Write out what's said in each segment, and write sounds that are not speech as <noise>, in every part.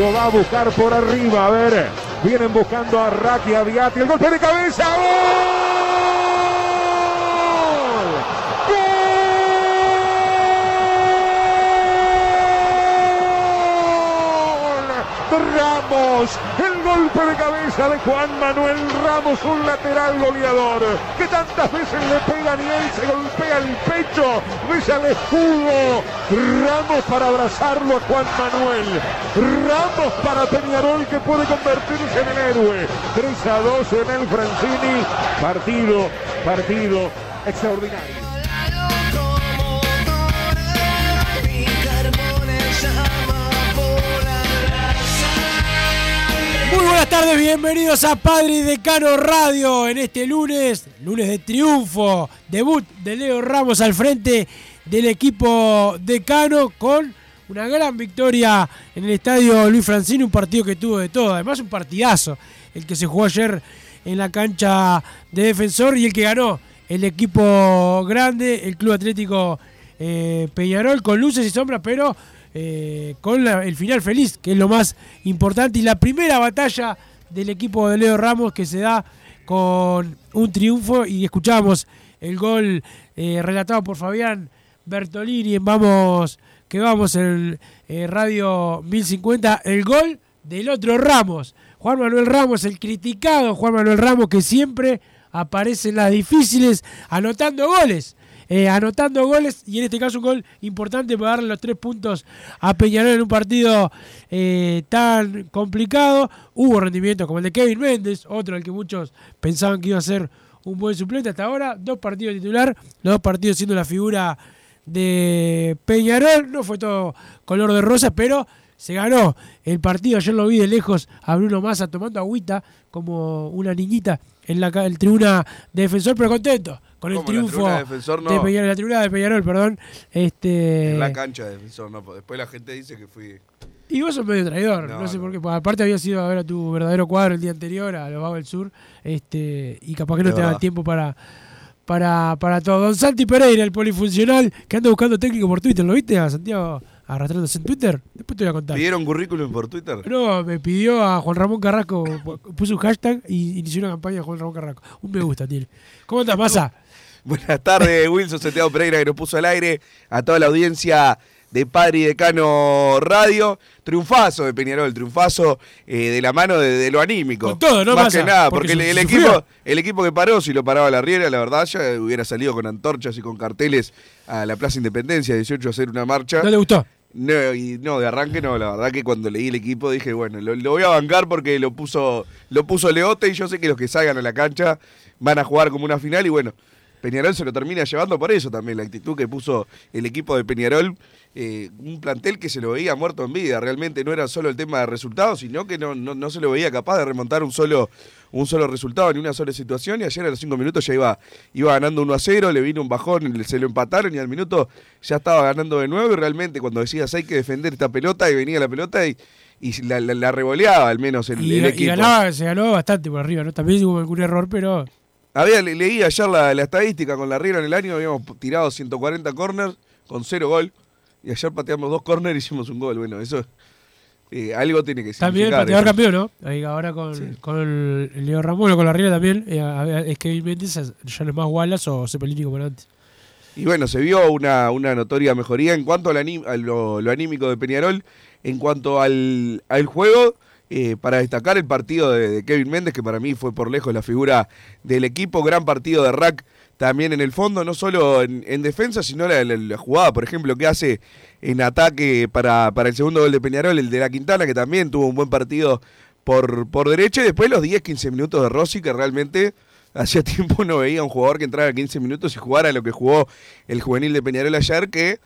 Lo va a buscar por arriba. A ver. Vienen buscando a Raki, a Diati. El golpe de cabeza. ¡Gol! Ramos, el golpe de cabeza Juan Manuel Ramos, un lateral goleador que tantas veces le pegan y él se golpea el pecho, besa el escudo. Ramos para abrazarlo a Juan Manuel. Ramos para Peñarol que puede convertirse en el héroe. 3 a 2 en el Francini. Partido, partido extraordinario. Muy buenas tardes, bienvenidos a Padre Decano Radio en este lunes, lunes de triunfo, debut de Leo Ramos al frente del equipo Decano con una gran victoria en el estadio Luis Francini, un partido que tuvo de todo, además un partidazo, el que se jugó ayer en la cancha de defensor y el que ganó el equipo grande, el Club Atlético eh, Peñarol, con luces y sombras, pero eh, con el final feliz, que es lo más importante, y la primera batalla del equipo de Leo Ramos que se da con un triunfo y escuchamos el gol eh, relatado por Fabián Bertolini en Vamos, que vamos en eh, Radio 1050, el gol del otro Ramos, Juan Manuel Ramos, el criticado Juan Manuel Ramos que siempre aparece en las difíciles anotando goles eh, anotando goles y en este caso un gol importante para darle los tres puntos a Peñarol en un partido eh, tan complicado. Hubo rendimientos como el de Kevin Méndez, otro al que muchos pensaban que iba a ser un buen suplente hasta ahora. Dos partidos titular, los dos partidos siendo la figura de Peñarol. No fue todo color de rosa, pero se ganó el partido. Ayer lo vi de lejos a Bruno Massa tomando agüita como una niñita en la ca- el tribuna de defensor, pero contento con el ¿Cómo, la triunfo tribuna de Defensor? de No. Peñarol, la tribuna de Peñarol, perdón. Este, En la cancha de defensor, no. Después la gente dice que fui. y vos sos medio traidor, no, No, sé no. por qué. Aparte había sido a ver a tu verdadero cuadro el día anterior, a los Vagos del Sur, este, y capaz que no Es te da verdad. tiempo para, para, para todo. Don Santi Pereira, el polifuncional, que anda buscando técnico por Twitter, ¿lo viste a Santiago arrastrándose en Twitter? Después te voy a contar. ¿Pidieron currículum por Twitter? No, me pidió a Juan Ramón Carrasco, <laughs> puso un hashtag y inició una campaña a Juan Ramón Carrasco. Un me gusta tiene. ¿Cómo estás, Massa? <laughs> Buenas tardes, Wilson Santiago Pereira, que nos puso al aire. A toda la audiencia de Padre y Decano Radio. Triunfazo de Peñarol, triunfazo eh, de la mano de, de lo anímico. Con todo, ¿no, Más Massa? que nada, Porque porque, el, equipo, el equipo que paró, si lo paraba la Riera, la verdad, ya hubiera salido con antorchas y con carteles a la Plaza Independencia, 18 a hacer una marcha. ¿No te gustó? No, y no, de arranque no, la verdad que cuando leí el equipo dije, bueno, lo, lo voy a bancar porque lo puso, lo puso Leote y yo sé que los que salgan a la cancha van a jugar como una final y bueno, Peñarol se lo termina llevando por eso también, la actitud que puso el equipo de Peñarol, eh, un plantel que se lo veía muerto en vida, realmente no era solo el tema de resultados, sino que no, no, no se lo veía capaz de remontar un solo, un solo resultado ni una sola situación y ayer a los cinco minutos ya iba, iba ganando 1 a 0, le vino un bajón, se lo empataron y al minuto ya estaba ganando de nuevo y realmente cuando decías hay que defender esta pelota y venía la pelota y, y la, la- la revoleaba al menos el, Y, el y equipo. ganaba, se ganó bastante por arriba, ¿no? También hubo algún error, pero Había, le- leí ayer la, la estadística con la Riera en el año, habíamos tirado 140 corners con cero gol. Y ayer pateamos dos córner y hicimos un gol. Bueno, eso eh, algo tiene que También el pateador campeón, ¿no? Ahí ahora con, Sí. con el, Leo Ramón, con la Riera también. eh, es Kevin Méndez, ya no es más Wallace o Cepelini como era antes. Y bueno, se vio una, una notoria mejoría en cuanto a lo, lo anímico de Peñarol, en cuanto al, al juego, eh, para destacar el partido de, Kevin Méndez, que para mí fue por lejos la figura del equipo, gran partido de Rack también en el fondo, no solo en, en defensa, sino la jugada, por ejemplo, que hace en ataque para, para el segundo gol de Peñarol, el de la Quintana, que también tuvo un buen partido por, por derecha, y después los 10-15 minutos de Rossi, que realmente hacía <laughs> tiempo no veía a un jugador que entrara 15 minutos y jugara lo que jugó el juvenil de Peñarol ayer, que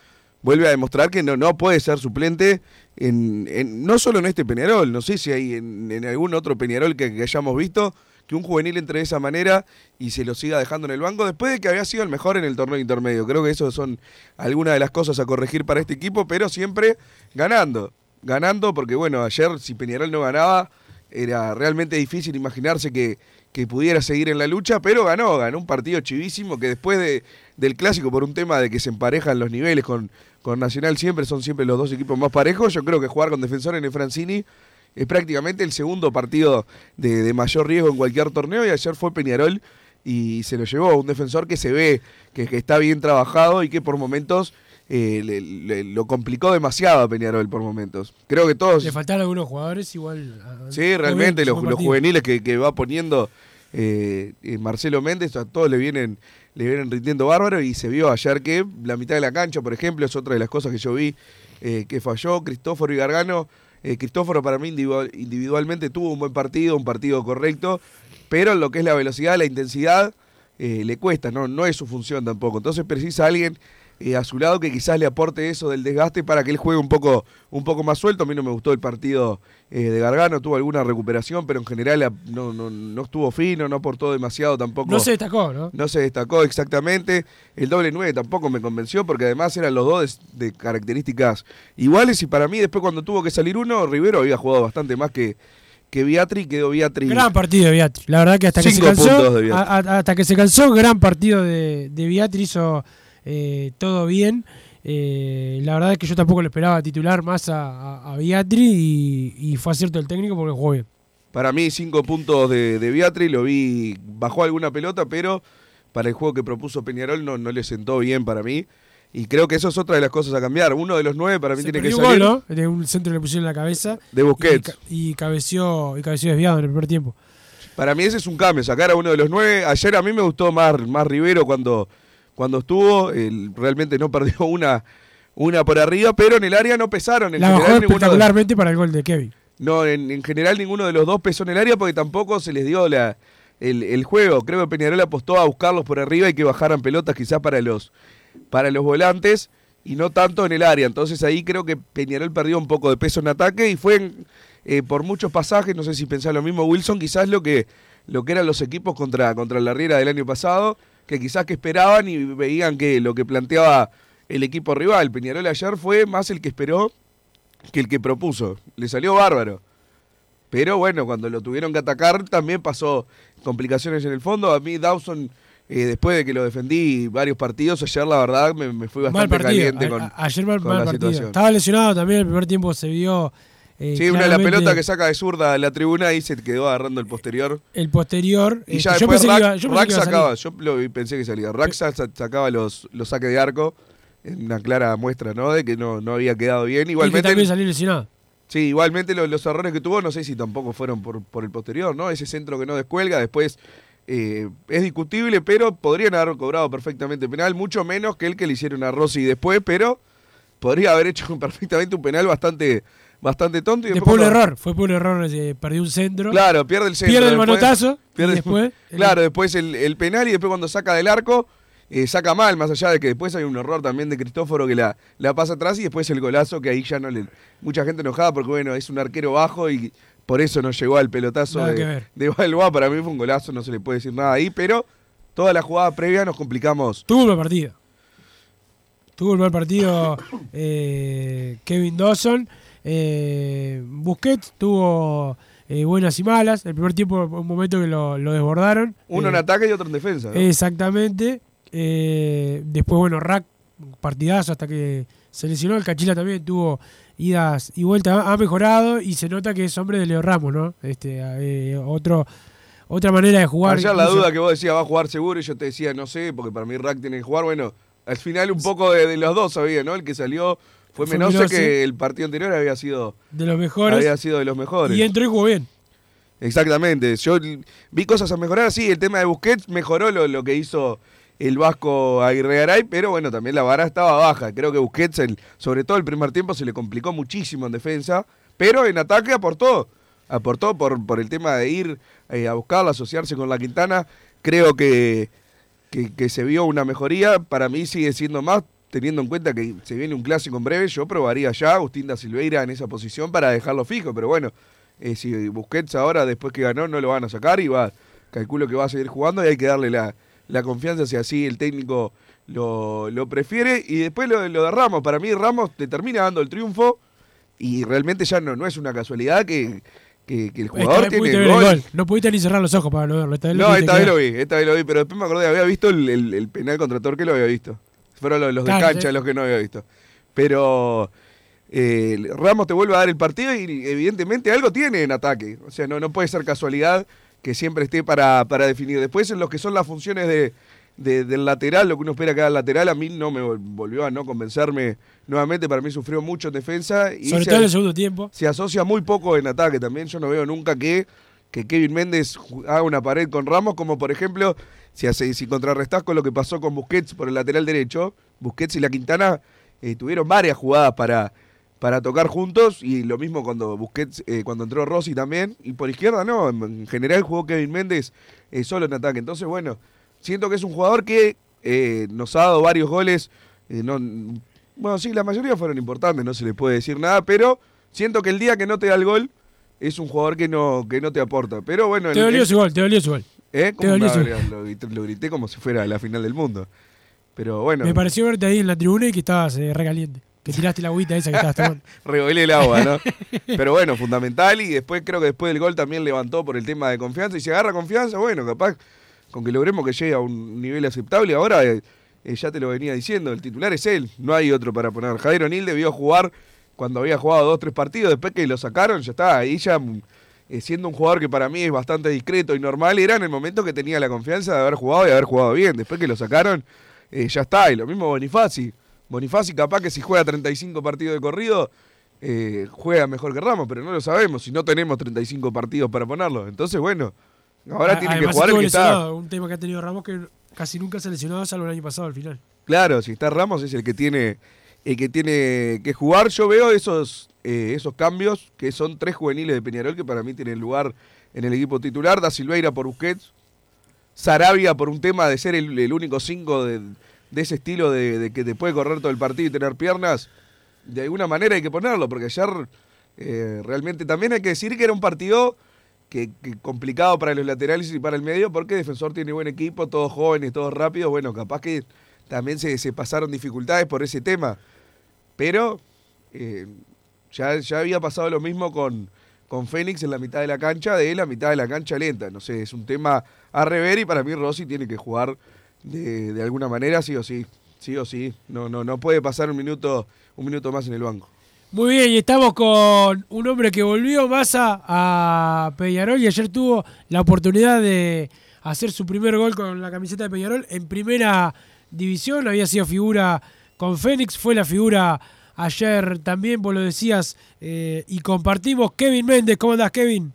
vuelve a demostrar que no, no puede ser suplente, no solo en este Peñarol, no sé si hay en, en algún otro Peñarol que, que hayamos visto, que un juvenil entre de esa manera y se lo siga dejando en el banco después de que había sido el mejor en el torneo intermedio. Creo que eso son algunas de las cosas a corregir para este equipo, pero siempre ganando. Ganando porque, bueno, ayer si Peñarol no ganaba, era realmente difícil imaginarse que, que pudiera seguir en la lucha, pero ganó, ganó un partido chivísimo que después de, del clásico, por un tema de que se emparejan los niveles con, con Nacional siempre, son siempre los dos equipos más parejos, yo creo que jugar con Defensor en el Francini es prácticamente el segundo partido de, de mayor riesgo en cualquier torneo y ayer fue Peñarol y se lo llevó un defensor que se ve que, que está bien trabajado y que por momentos eh, le- le- lo complicó demasiado a Peñarol por momentos. Creo que todos... Le faltaron algunos jugadores igual. a- Sí, realmente los, los juveniles que, que va poniendo eh, eh, Marcelo Méndez, a todos le vienen, le vienen rindiendo bárbaro y se vio ayer que la mitad de la cancha, por ejemplo, es otra de las cosas que yo vi eh, que falló. Cristóforo y Gargano, Cristóforo para mí individual- individualmente tuvo un buen partido, un partido correcto, pero en lo que es la velocidad, la intensidad, le cuesta, ¿no? no es su función tampoco. Entonces precisa alguien eh, a su lado que quizás le aporte eso del desgaste para que él juegue un poco, un poco más suelto. A mí no me gustó el partido eh, de Gargano, tuvo alguna recuperación, pero en general no, no, no estuvo fino, no aportó demasiado tampoco. No se destacó, ¿no? No se destacó exactamente. El doble 9 tampoco me convenció porque además eran los dos de, de características iguales y para mí después cuando tuvo que salir uno, Rivero había jugado bastante más que, que Beatri, quedó Beatri. Gran partido de Beatriz. La verdad que hasta que se cansó, Beatriz. a- a- hasta que se cansó, gran partido de, de Beatriz hizo eh, todo bien. Eh, la verdad es que yo tampoco le esperaba titular más a, a, a Beatriz y, y fue acierto el técnico porque jugó bien. Para mí cinco puntos de, de Beatri, lo vi, bajó alguna pelota, pero para el juego que propuso Peñarol no, no le sentó bien para mí. Y creo que eso es otra de las cosas a cambiar. Uno de los nueve para mí Se tiene que salir gol, ¿no? De un centro que le pusieron en la cabeza. de Busquets. Y, y cabeció, y cabeció desviado en el primer tiempo. Para mí ese es un cambio, sacar a uno de los nueve. Ayer a mí me gustó más, más Rivero cuando, cuando estuvo. Él realmente no perdió <laughs> una, una por arriba, pero en el área no pesaron. En La bajó general, de- espectacularmente para el gol de Kevin. no, en, en general ninguno de los dos pesó en el área porque tampoco se les dio la, el, el juego. Creo que Peñarol apostó a buscarlos por arriba y que bajaran pelotas quizás para los, para los volantes y no tanto en el área. Entonces ahí creo que Peñarol perdió un poco de peso en ataque y fue en- eh, por muchos pasajes, no sé si pensás lo mismo Wilson, quizás lo que, lo que eran los equipos contra, contra la Riera del año pasado, que quizás que esperaban y veían que lo que planteaba el equipo rival. Peñarol ayer fue más el que esperó que el que propuso. Le salió bárbaro. Pero bueno, cuando lo tuvieron que atacar también pasó complicaciones en el fondo. A mí Dawson, eh, después de que lo defendí varios partidos, ayer la verdad me, me fui Mal bastante partido. caliente A- con, ayer mal, con mal la partido. situación. Estaba lesionado también. El primer tiempo se vio. Eh, Sí, una de las claramente pelotas que saca de zurda a la tribuna y se quedó agarrando el posterior. El posterior. Y eh, ya yo después pensé que iba- yo Rack sacaba, yo lo pensé que salía. Rack sa- sacaba los, los saques de arco, en una clara muestra, ¿no? De que no, no había quedado bien. Y que Igualmente, también salió lesionado. Sí, igualmente lo- los, errores que tuvo, no sé si tampoco fueron por, por el posterior, ¿no? Ese centro que no descuelga, después eh, es discutible, pero podrían haber cobrado perfectamente penal, mucho menos que el que le hicieron a Rossi después, pero podría haber hecho <laughs> perfectamente un penal bastante, bastante tonto. Y Después un cuando- error. Fue por un error. eh, perdió un centro. Claro, pierde el centro. pierde el después- manotazo. pierde- después. <laughs> Claro, después el, el penal y después cuando saca del arco, eh, saca mal, más allá de que después hay un error también de Cristóforo que la, la pasa atrás y después el golazo que ahí ya no le... Mucha gente enojada porque bueno, es un arquero bajo y por eso no llegó al pelotazo Nada de, de Balboa. Para mí fue un golazo, no se le puede decir nada ahí, pero toda la jugada previa nos complicamos. Tuvo un mal partido. Tuvo un mal partido eh, Kevin Dawson. Eh, Busquets tuvo eh, buenas y malas. El primer tiempo, un momento que lo, lo desbordaron. Uno Eh, en ataque y otro en defensa. ¿no? Exactamente. Eh, después, bueno, Rack, partidazo hasta que se lesionó, el Cachila también tuvo idas y vueltas, ha mejorado y se nota que es hombre de Leo Ramos, ¿no? Este, eh, otro, otra manera de jugar. Ayer la duda que vos decías va a jugar seguro y yo te decía no sé, porque para mí Rack tiene que jugar. Bueno, al final un poco de, de los dos había, ¿no? El que salió fue Menose. que el partido anterior había sido, de los mejores. había sido de los mejores. Y entró y jugó bien. Exactamente. Yo vi cosas a mejorar, sí, el tema de Busquets mejoró lo, lo que hizo el Vasco Aguirre Garay, pero bueno, también la vara estaba baja. Creo que Busquets, el- sobre todo el primer tiempo, se le complicó muchísimo en defensa, pero en ataque aportó. Aportó por, por el tema de ir eh, a buscarla, asociarse con la Quintana. Creo que, que, que se vio una mejoría. Para mí sigue siendo más, teniendo en cuenta que se viene un clásico en breve. Yo probaría ya a Agustín da Silveira en esa posición para dejarlo fijo, pero bueno, eh, si Busquets ahora, después que ganó, no lo van a sacar y va, calculo que va a seguir jugando y hay que darle la, la confianza si así el técnico lo, lo prefiere. Y después lo, lo de Ramos, para mí Ramos te termina dando el triunfo y realmente ya no, no es una casualidad que, que, que el jugador tiene el el gol. No pudiste ni cerrar los ojos para verlo. Esta vez No, esta vez lo vi, esta vez lo vi, pero después me acordé, había visto el, el- el penal contra Torque, lo había visto. Fueron los, los de Claro, cancha los que no había visto. Pero eh, Ramos te vuelve a dar el partido y evidentemente algo tiene en ataque. O sea, no, no puede ser casualidad que siempre esté para, para definir. Después en lo que son las funciones de, de- del lateral, lo que uno espera que haga el lateral, a mí no me vol- volvió a no convencerme nuevamente. Para mí sufrió mucho en defensa. Y Sobre se- todo en el segundo tiempo. se asocia muy poco en ataque también. Yo no veo nunca que, que Kevin Méndez haga una pared con Ramos, como por ejemplo, si, hace, si contrarrestás con lo que pasó con Busquets por el lateral derecho, Busquets y la Quintana eh, tuvieron varias jugadas para, para tocar juntos, y lo mismo cuando Busquets, eh, cuando entró Rossi también, y por izquierda no, en, en general jugó Kevin Méndez eh, solo en ataque. Entonces, bueno, siento que es un jugador que eh, nos ha dado varios goles, no, bueno, sí, la mayoría fueron importantes, no se le puede decir nada, pero siento que el día que no te da el gol es un jugador que no, que no te aporta. Pero bueno, Te dolió el- su gol, te dolió su gol. ¿Eh? lo, grité, lo grité como si fuera la final del mundo. Pero bueno, Me pareció verte ahí en la tribuna y que estabas eh, recaliente. Que tiraste la agüita esa que estabas tomando. <laughs> el agua, ¿no? <laughs> Pero bueno, fundamental y después creo que después del gol también levantó por el tema de confianza y si agarra confianza, bueno, capaz con que logremos que llegue a un nivel aceptable. Ahora eh, eh, ya te lo venía diciendo, el titular es él, no hay otro para poner. Javier O'Neill debió jugar cuando había jugado dos, tres partidos, después que lo sacaron, ya está, ahí ya mm, eh, siendo un jugador que para mí es bastante discreto y normal, era en el momento que tenía la confianza de haber jugado y haber jugado bien. Después que lo sacaron, eh, ya está. Y lo mismo Bonifaci. Bonifaci capaz que si juega 35 partidos de corrido, eh, juega mejor que Ramos, pero no lo sabemos. Si no tenemos 35 partidos para ponerlo. Entonces, bueno, ahora A- tiene que jugar el que está. Un tema que ha tenido Ramos que casi nunca se ha lesionado, salvo el año pasado al final. Claro, si está Ramos es el que tiene, el que tiene que jugar. Yo veo esos, eh, esos cambios, que son tres juveniles de Peñarol que para mí tienen lugar en el equipo titular. Da Silveira por Busquets. Sarabia por un tema de ser el, único cinco de, ese estilo de, que te puede correr todo el partido y tener piernas. De alguna manera hay que ponerlo, porque ayer eh, realmente también hay que decir que era un partido que, complicado para los laterales y para el medio, porque Defensor tiene buen equipo, todos jóvenes, todos rápidos. Bueno, capaz que también se, se pasaron dificultades por ese tema. Pero eh, ya, ya había pasado lo mismo con, con Fénix en la mitad de la cancha, de la mitad de la cancha lenta. No sé, es un tema a rever y para mí Rossi tiene que jugar de, de alguna manera, sí o sí. Sí o sí. No, no, no puede pasar un minuto, un minuto más en el banco. Muy bien, y estamos con un hombre que volvió más a, a Peñarol y ayer tuvo la oportunidad de hacer su primer gol con la camiseta de Peñarol en primera división. Había sido figura con Fénix, fue la figura ayer también, vos lo decías, eh, y compartimos. Kevin Méndez, ¿cómo andás, Kevin?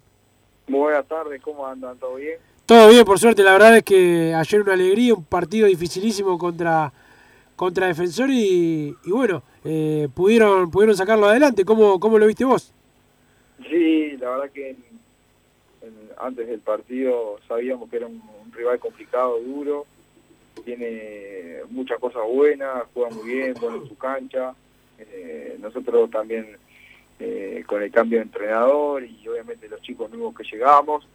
Muy buenas tardes, ¿cómo andan? ¿Todo bien? Todo bien, por suerte. La verdad es que ayer una alegría, un partido dificilísimo contra, contra Defensor y, y bueno, eh, pudieron, pudieron sacarlo adelante. ¿Cómo, ¿Cómo lo viste vos? Sí, la verdad que en- en- antes del partido sabíamos que era un, un rival complicado, duro, tiene muchas cosas buenas, juega muy bien, en su cancha. Eh, nosotros también eh, con el cambio de entrenador y obviamente los chicos nuevos que llegamos.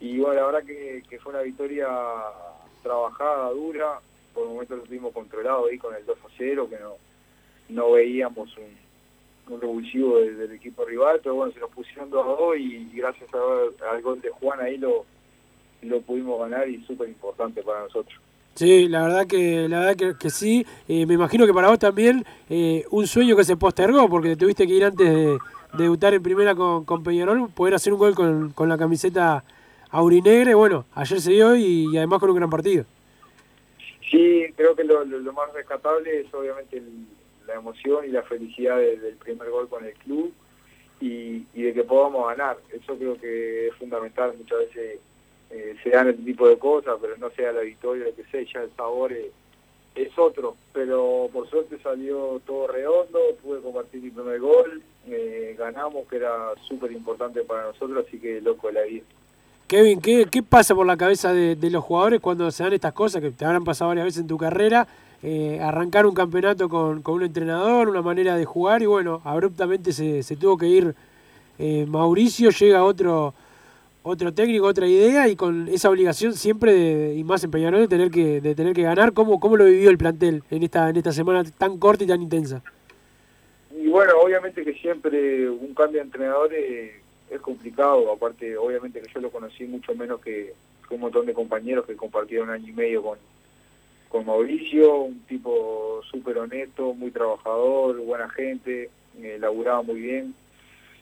Y bueno, la verdad que, fue una victoria trabajada, dura, por momentos lo tuvimos controlado ahí con el 2 a 0, que no, no veíamos un, revulsivo del, equipo rival, pero bueno, se nos pusieron 2 a 2 y gracias al gol de Juan ahí lo, lo pudimos ganar y súper importante para nosotros. Sí, la verdad que la verdad que, que sí. Eh, me imagino que para vos también eh, un sueño que se postergó porque tuviste que ir antes de, de debutar en primera con, con Peñarol, poder hacer un gol con, con la camiseta aurinegra. Y bueno, ayer se dio y, además con un gran partido. Sí, creo que lo, lo, más rescatable es obviamente el- la emoción y la felicidad de- del primer gol con el club y, y de que podamos ganar. Eso creo que es fundamental. Muchas veces eh, se dan este tipo de cosas, pero no sea la victoria, lo que sea, ya el sabor es, otro. Pero por suerte salió todo redondo, pude compartir mi primer gol, eh, ganamos, que era súper importante para nosotros, así que loco de la vida. Kevin, ¿qué, qué pasa por la cabeza de, de los jugadores cuando se dan estas cosas que te habrán pasado varias veces en tu carrera? Eh, arrancar un campeonato con, con un entrenador, una manera de jugar y bueno, abruptamente se, se tuvo que ir eh, Mauricio, llega otro otro técnico, otra idea y con esa obligación siempre, de- y más en de tener que, de tener que ganar. ¿Cómo, ¿Cómo lo vivió el plantel en esta, en esta semana tan corta y tan intensa? Y bueno, obviamente que siempre un cambio de entrenador eh, es complicado, aparte obviamente que yo lo conocí mucho menos que, un montón de compañeros que compartieron año y medio con, con Mauricio, un tipo súper honesto, muy trabajador, buena gente, eh, laburaba muy bien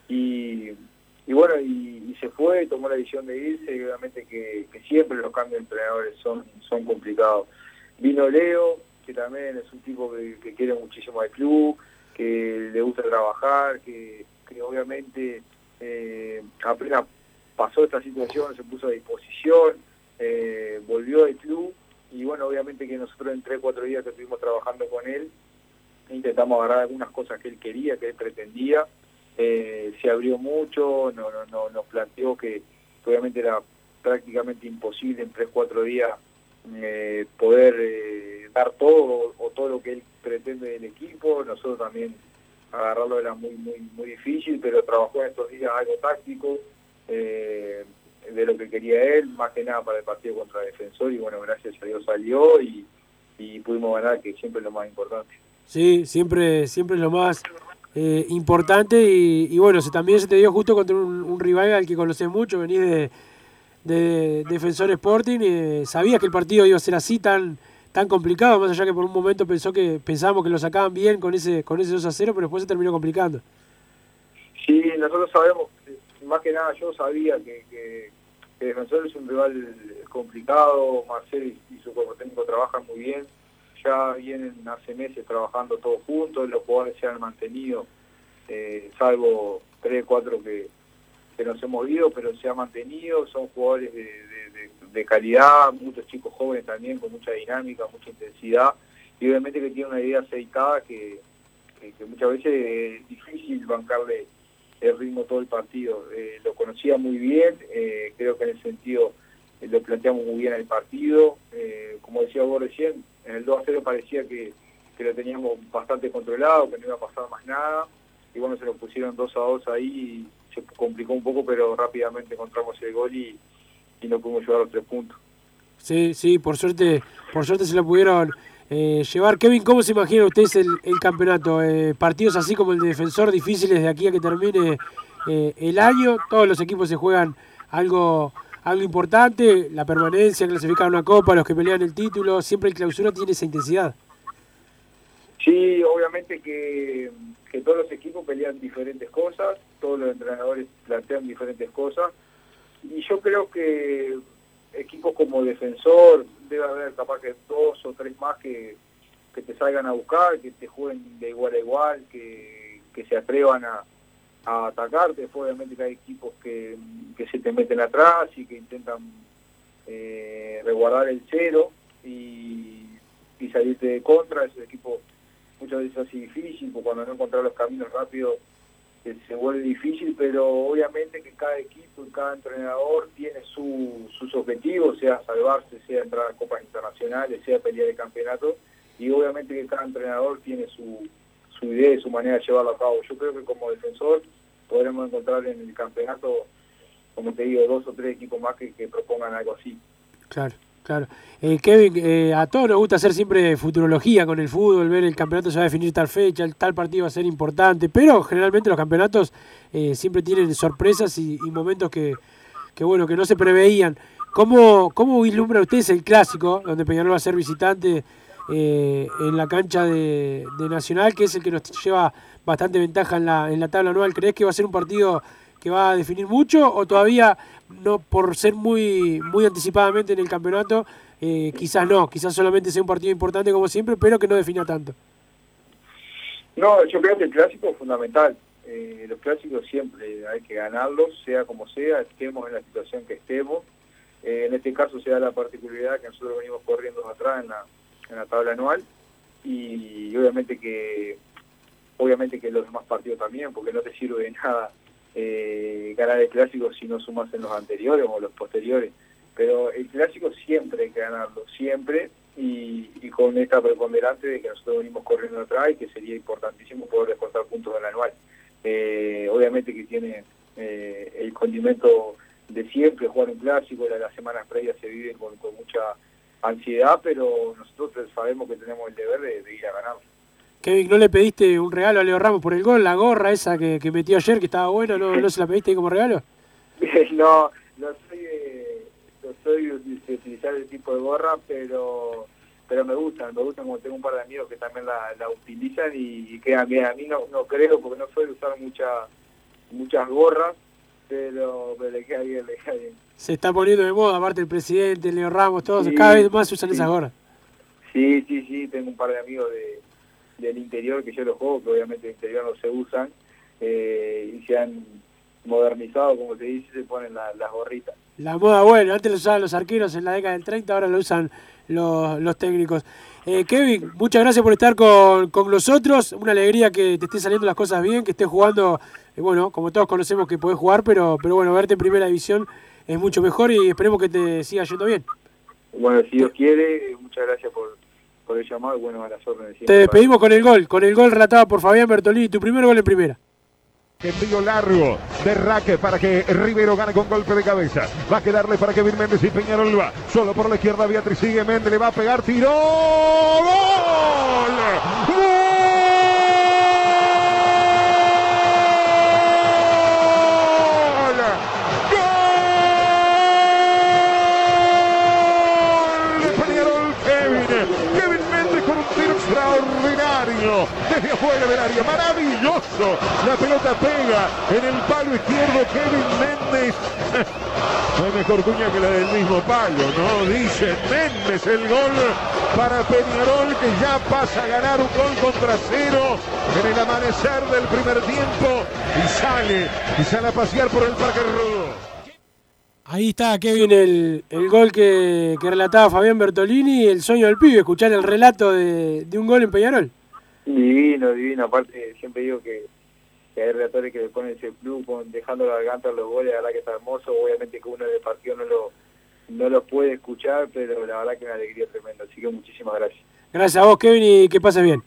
y, y bueno, y, se fue, tomó la decisión de irse y obviamente que, siempre los cambios de entrenadores son, son complicados. Vino Leo, que también es un tipo que, quiere muchísimo al club, que le gusta trabajar, que, que obviamente eh, apenas pasó esta situación, se puso a disposición, eh, volvió al club y bueno, obviamente que nosotros en tres, cuatro días que estuvimos trabajando con él, intentamos agarrar algunas cosas que él quería, que él pretendía, eh, se abrió mucho, no, no, no, nos planteó que obviamente era prácticamente imposible en tres, cuatro días eh, poder eh, dar todo o todo lo que él pretende del equipo, nosotros también agarrarlo era muy muy muy difícil, pero trabajó en estos días algo táctico eh, de lo que quería él, más que nada para el partido contra Defensor y bueno, gracias a Dios salió y, y pudimos ganar, que siempre es lo más importante. Sí, siempre, siempre es lo más eh, importante y, y bueno, también se te dio justo contra un, rival al que conoces mucho, venís de, de Defensor Sporting, eh, sabías que el partido iba a ser así tan tan complicado, más allá que por un momento pensó que pensábamos que lo sacaban bien con ese con ese 2 a 0, pero después se terminó complicando. Sí, nosotros sabemos, eh, más que nada yo sabía que, que, Defensor es un rival complicado, Marcelo y, y su cuerpo técnico trabajan muy bien, ya vienen hace meses trabajando todos juntos, los jugadores se han mantenido, eh, salvo tres, cuatro que, que nos hemos ido, pero se ha mantenido, son jugadores de, de- calidad, muchos chicos jóvenes también, con mucha dinámica, mucha intensidad, y obviamente que tienen una idea aceitada que, que, muchas veces es difícil bancarle el ritmo todo el partido. Eh, lo conocía muy bien, eh, creo que en ese sentido lo planteamos muy bien el partido. Eh, como decía vos recién, en el 2 a 0 parecía que, que lo teníamos bastante controlado, que no iba a pasar más nada. Y bueno, se lo pusieron 2 a 2 ahí y se complicó un poco, pero rápidamente encontramos el gol y, y no pudimos llevar los tres puntos. Sí, sí, por suerte, por suerte se lo pudieron eh, llevar. Kevin, ¿cómo se imagina ustedes el, el campeonato? Eh, partidos así como el de defensor, difíciles de aquí a que termine eh, el año. Todos los equipos se juegan algo, algo importante, la permanencia, clasificar una copa, los que pelean el título. Siempre el clausura tiene esa intensidad. Sí, obviamente que, que todos los equipos pelean diferentes cosas, todos los entrenadores plantean diferentes cosas, y yo creo que equipos como Defensor, debe haber capaz que dos o tres más que, que te salgan a buscar, que te jueguen de igual a igual, que, que se atrevan a, atacarte, después obviamente hay equipos que, que se te meten atrás y que intentan eh, resguardar el cero y, salirte de contra, esos equipos muchas veces así difícil, porque cuando no encontrar los caminos rápidos eh, se vuelve difícil, pero obviamente que cada equipo y cada entrenador tiene su, sus objetivos, sea salvarse, sea entrar a copas internacionales, sea pelear el campeonato, y obviamente que cada entrenador tiene su, su idea y su manera de llevarlo a cabo. Yo creo que como defensor podremos encontrar en el campeonato, como te digo, dos o tres equipos más que, propongan algo así. Claro, claro. Eh, Kevin, eh, a todos nos gusta hacer siempre futurología con el fútbol, ver el campeonato se va a definir tal fecha, el tal partido va a ser importante, pero generalmente los campeonatos eh, siempre tienen sorpresas y, momentos que, que, bueno, que no se preveían. ¿Cómo, ¿Cómo vislumbra usted el clásico, donde Peñarol va a ser visitante eh, en la cancha de, Nacional, que es el que nos lleva bastante ventaja en la, en la tabla anual? ¿Crees que va a ser un partido que va a definir mucho o todavía no por ser muy, muy anticipadamente en el campeonato, eh, quizás no, quizás solamente sea un partido importante como siempre, pero que no defina tanto? No, yo creo que el clásico es fundamental. Eh, los clásicos siempre hay que ganarlos, sea como sea, estemos en la situación que estemos. Eh, en este caso se da la particularidad que nosotros venimos corriendo atrás en la, en la tabla anual y, obviamente que obviamente que los demás partidos también, porque no te sirve de nada eh, ganar el clásico si no sumas en los anteriores o los posteriores. Pero el clásico siempre hay que ganarlo, siempre, y, con esta preponderante de que nosotros venimos corriendo atrás y que sería importantísimo poder descontar puntos del anual. Eh, obviamente que tiene eh, el condimento de siempre, jugar un clásico, la, las semanas previas se viven con, mucha ansiedad, pero nosotros sabemos que tenemos el deber de, de ir a ganar. Kevin, ¿no le pediste un regalo a Leo Ramos por el gol? La gorra esa que, que metió ayer, que estaba buena, ¿no, ¿no se la pediste como regalo? <laughs> no, no soy, de, no soy de utilizar el tipo de gorra, pero pero me gustan, me gustan como tengo un par de amigos que también la, la utilizan y, y quedan bien. A mí no, no creo porque no soy de usar mucha, muchas gorras, pero, pero le queda bien, le queda bien. Se está poniendo de moda, aparte el presidente, Leo Ramos, todos, sí, cada vez más usan sí. esas gorras. Sí, sí, sí, tengo un par de amigos de, del interior que yo los juego, que obviamente el interior no se usan, eh, y se han modernizado, como se dice, se ponen la, las gorritas. La moda buena, antes lo usaban los arqueros en la década del 30, ahora lo usan los, los técnicos. Eh, Kevin, muchas gracias por estar con, con, nosotros. Una alegría que te estén saliendo las cosas bien, que estés jugando. Eh, bueno, como todos conocemos que podés jugar, pero, pero bueno, verte en primera división es mucho mejor y esperemos que te siga yendo bien. Bueno, si Dios quiere, muchas gracias por, por el llamado y bueno, a las órdenes. Te despedimos con el gol, con el gol relatado por Fabián Bertolini, tu primer gol en primera. Envío largo de Raque para que Rivero gane con golpe de cabeza. Va a quedarle para que Méndez y Peñarol va. Solo por la izquierda Beatriz sigue Méndez, le va a pegar, tiró. ¡Gol! Desde afuera del área, maravilloso. La pelota pega en el palo izquierdo Kevin Méndez. <laughs> No hay mejor cuña que la del mismo palo, ¿no? Dice Méndez el gol para Peñarol que ya pasa a ganar un gol contra cero en el amanecer del primer tiempo y sale, y sale a pasear por el Parque Rudo. Ahí está, Kevin, el, el gol que, que, relataba Fabián Bertolini, el sueño del pibe, escuchar el relato de, de, un gol en Peñarol. Divino, divino. Aparte, siempre digo que, que hay relatores que le ponen ese plus, dejando la garganta a los goles, la verdad que está hermoso. Obviamente que uno de partido no lo, no lo puede escuchar, pero la verdad que una alegría tremenda. Así que muchísimas gracias. Gracias a vos, Kevin, y que pases bien.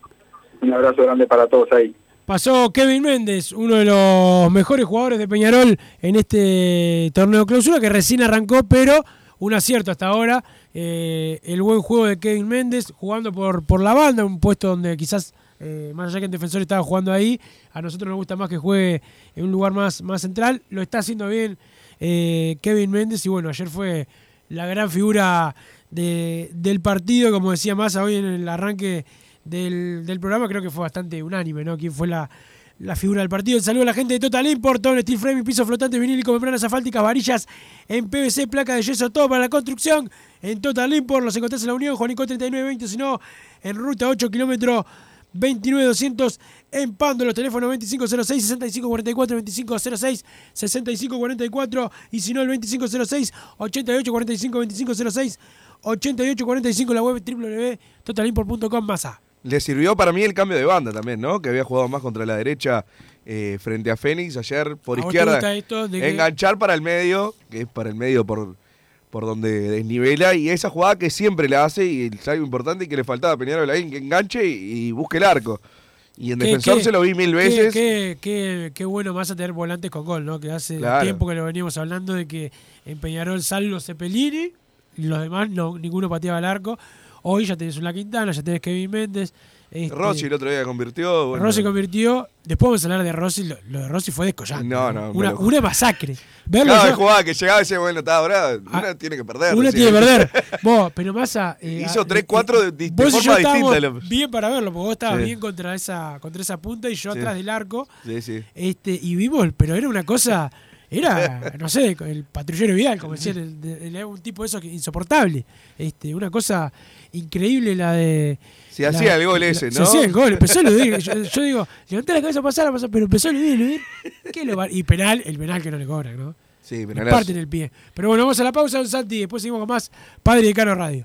Un abrazo grande para todos ahí. Pasó Kevin Méndez, uno de los mejores jugadores de Peñarol en este torneo clausura que recién arrancó, pero un acierto hasta ahora. Eh, el buen juego de Kevin Méndez jugando por, por la banda, un puesto donde quizás, eh, más allá que el defensor estaba jugando ahí, a nosotros nos gusta más que juegue en un lugar más, más central. Lo está haciendo bien eh, Kevin Méndez y bueno, ayer fue la gran figura de, del partido, como decía Massa hoy en el arranque del, del, programa, creo que fue bastante unánime, ¿no? Quién fue la, la figura del partido. Saludo a la gente de Total Import, todo steel frame, piso flotante, vinílico, membranas asfálticas, varillas en PVC, placa de yeso, todo para la construcción. En Total Import los encontrás en la Unión, Juanico 3920, si no, en ruta 8 kilómetros 29200 en Pando, los teléfonos 2506 6544 2506 6544 y si no el 2506 8845 2506 8845 la web www.totalimport.com más a le sirvió para mí el cambio de banda también, ¿no? Que había jugado más contra la derecha eh, frente a Fénix ayer por izquierda. Enganchar que... para el medio, que es para el medio por, por donde desnivela, y esa jugada que siempre la hace, y es algo importante y que le faltaba a Peñarol ahí, que enganche y, y busque el arco. Y en defensor se lo vi mil veces. Qué, qué, qué, bueno más a tener volantes con gol, ¿no? Que hace claro. tiempo que lo veníamos hablando de que en Peñarol salvo Cepelini, y los demás no, ninguno pateaba el arco. Hoy ya tenés una Quintana, ya tenés Kevin Méndez, Este, Rossi el otro día convirtió. bueno. Rossi convirtió. Después vamos a hablar de Rossi. Lo, lo de Rossi fue descollante. No, no, Una, una masacre. Verlo Cada yo- jugada que llegaba ese bueno, estaba bravo. Uno tiene que perder. sí. tiene que perder. <laughs> Vos, pero Massa. eh, Hizo ah, tres, eh, cuatro eh, de- de y forma distinta, Bien para verlo, porque vos estabas Sí. bien contra esa, contra esa punta y yo Sí. atrás del arco. Sí, sí. Este, y vimos, pero era una cosa. Era, no sé, el patrullero vial, como decían, el- el- el- un tipo de eso que insoportable. Este, una cosa increíble la de. Se hacía el gol la- ese, Se ¿no? hacía el gol, empezó a eludir. Yo, yo digo, levanté la cabeza a pasar, a pasar, pero empezó a eludir, eludir. ¿Qué lo y penal, el penal que no le cobran, ¿no? Sí, Le penalazo. parten el pie. Pero bueno, vamos a la pausa, don Santi, y después seguimos con más Padre de Cano Radio.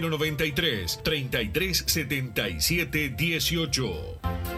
093 3377 18.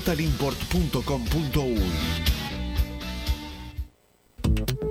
www.totalimport.com.uy.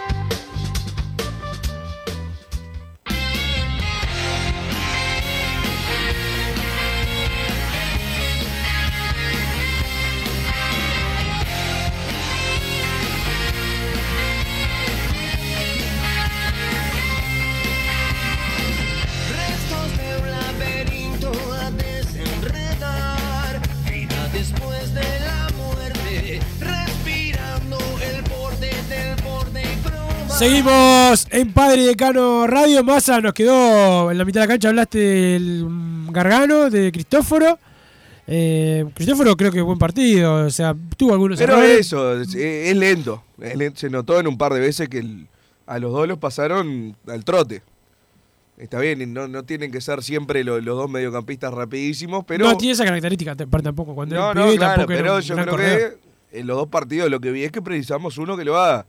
Seguimos en Padre Decano Radio. Massa nos quedó en la mitad de la cancha. Hablaste del mm, Gargano, de Cristóforo. Eh, Cristóforo creo que buen partido. O sea, tuvo algunos Pero errores. eso, es, es lento. es lento. Se notó en un par de veces que el- a los dos los pasaron al trote. Está bien, no, no tienen que ser siempre lo- los dos mediocampistas rapidísimos, pero... no tiene esa característica tampoco. Cuando No, no, claro, pero yo creo corredor. que en los dos partidos lo que vi es que precisamos uno que lo haga.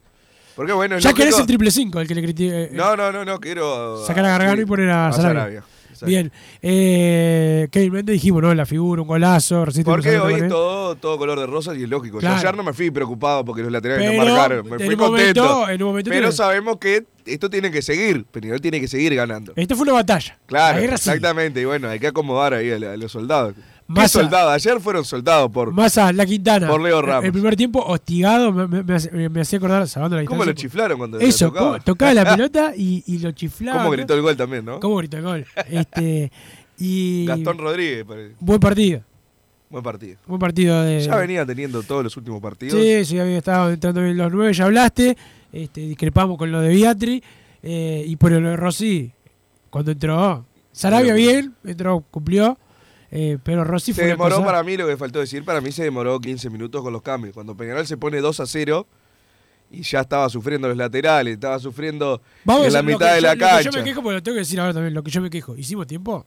Porque bueno, Ya querés el triple 5, el que le critique. No, no, no, no, quiero... Sacar a Gargano y poner a, a Sarabia. Bien. Eh, Kevin Méndez dijimos, ¿no? La figura, un golazo. Porque hoy es él. todo, todo color de rosas y es lógico. Yo ayer no me fui preocupado porque los laterales Pero, no marcaron. Me fui momento- contento. en un momento pero tiene- sabemos que esto tiene que seguir. Peñarol tiene que seguir ganando. Esto fue una batalla. Claro, exactamente. Y bueno, hay que acomodar ahí a, la- a los soldados. ¿Qué Massa. soldados? Ayer fueron soldados por... Massa, la Quintana. Por Leo Ramos. El primer tiempo hostigado, me, me- me hace- me hacía acordar, salvando la ¿Cómo lo chiflaron cuando Eso, tocaba? tocaba la <laughs> pelota y, y lo chiflaba. ¿Cómo gritó el gol también, no? ¿Cómo gritó el gol? Este, y Gastón Rodríguez, parece. Buen partido. Buen partido. Buen partido de. Ya venía teniendo todos los últimos partidos. Sí, sí, había estado entrando en los nueve, ya hablaste. Este, discrepamos con lo de Beatri. eh, y por lo de Rossi, cuando entró. Sarabia bien, entró, cumplió. Eh, pero Rossi Se fue una demoró cosa- para mí, lo que faltó decir, para mí se demoró 15 minutos con los cambios. Cuando Peñarol se pone 2 a 0 y ya estaba sufriendo los laterales, estaba sufriendo Vamos en la mitad que de yo- la Lo que yo cancha. me quejo, porque lo tengo que decir ahora también, lo que yo me quejo. Hicimos tiempo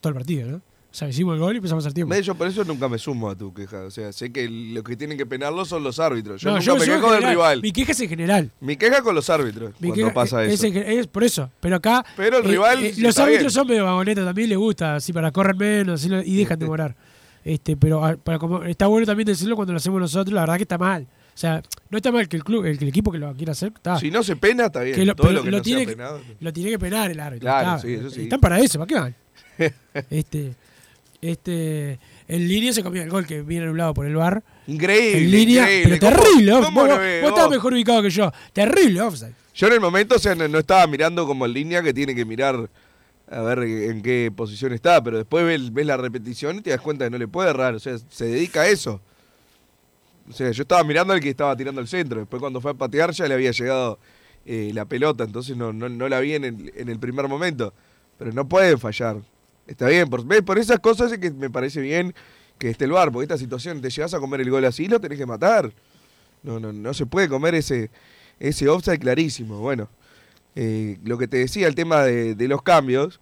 todo el partido, ¿no? Sea, hicimos el gol y empezamos a hacer tiempo. Yo por eso nunca me sumo a tu queja. O sea, sé que los que tienen que penarlo son los árbitros. Yo No, nunca me quejo del general. rival. Mi queja es en general. Mi queja con los árbitros Mi cuando queja pasa es, eso. es por eso. Pero acá. Pero el rival los árbitros bien. son medio vagonetas también, les gusta, así para correr menos así, y dejan de demorar. <laughs> Este, pero ah, para como, está bueno también decirlo cuando lo hacemos nosotros, la verdad que está mal. O sea, no está mal que el club, el, el equipo que lo quiera hacer, está. Si no se pena, está bien. Que lo- Todo pero lo que lo no tiene sea que-. Lo tiene que penar el árbitro. Claro, está. sí, eso sí. Están para eso, ¿para qué van? <laughs> este, este, en línea se comió el gol que viene anulado por el bar. Increíble, En línea, increíble. pero ¿Cómo- terrible. cómo vos, ves, vos estabas vos? mejor ubicado que yo. Terrible offside. Yo en el momento, o sea, no, no estaba mirando como en línea que tiene que mirar a ver en qué posición está, pero después ves, ves la repetición y te das cuenta que no le puede errar, o sea, se dedica a eso. O sea, yo estaba mirando al que estaba tirando el centro, después cuando fue a patear ya le había llegado eh, la pelota, entonces no, no, no la vi en el, en el primer momento, pero no pueden fallar. Está bien, por, por esas cosas es que me parece bien que esté el bar, porque esta situación, te llegas a comer el gol así, lo tenés que matar. No, no, no se puede comer ese, ese offside clarísimo. Bueno, eh, lo que te decía, el tema de, los cambios,